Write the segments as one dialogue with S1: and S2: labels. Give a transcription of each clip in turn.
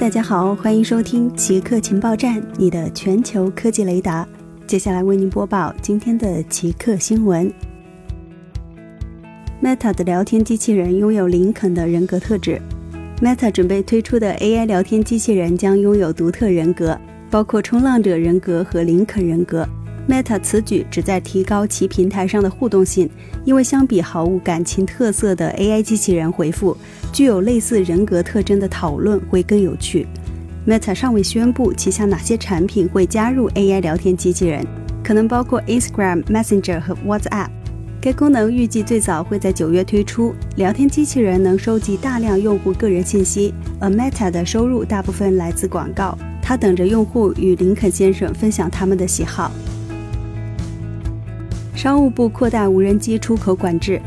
S1: 大家好，欢迎收听奇客情报站，你的全球科技雷达。接下来为您播报今天的奇客新闻。Meta 的聊天机器人拥有林肯的人格特质。Meta 准备推出的 AI 聊天机器人将拥有独特人格，包括冲浪者人格和林肯人格。Meta 此举旨在提高其平台上的互动性，因为相比毫无感情特色的 AI 机器人回复。具有类似人格特征的讨论会更有趣。Meta 尚未宣布旗下哪些产品会加入 AI 聊天机器人，可能包括 Instagram、Messenger 和 WhatsApp。该功能预计最早会在九月推出。聊天机器人能收集大量用户个人信息，而 Meta 的收入大部分来自广告。它等着用户与林肯先生分享他们的喜好。商务部扩大无人机出口管制。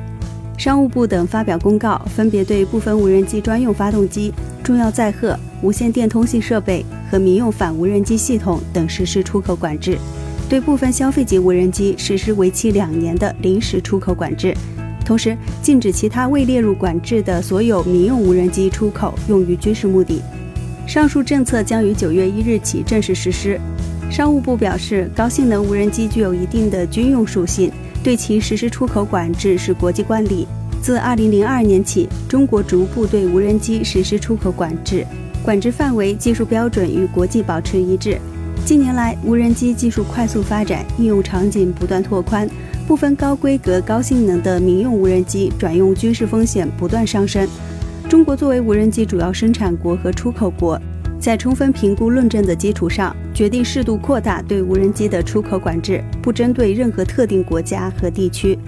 S1: 商务部等发表公告，分别对部分无人机专用发动机、重要载荷、无线电通信设备和民用反无人机系统等实施出口管制；对部分消费级无人机实施为期两年的临时出口管制。同时，禁止其他未列入管制的所有民用无人机出口用于军事目的。上述政策将于九月一日起正式实施。商务部表示，高性能无人机具有一定的军用属性。对其实施出口管制是国际惯例。自2002年起，中国逐步对无人机实施出口管制，管制范围、技术标准与国际保持一致。近年来，无人机技术快速发展，应用场景不断拓宽，部分高规格、高性能的民用无人机转用军事风险不断上升。中国作为无人机主要生产国和出口国。在充分评估论证的基础上，决定适度扩大对无人机的出口管制，不针对任何特定国家和地区。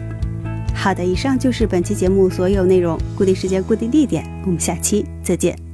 S1: 好的，以上就是本期节目所有内容。固定时间，固定地点，我们下期再见。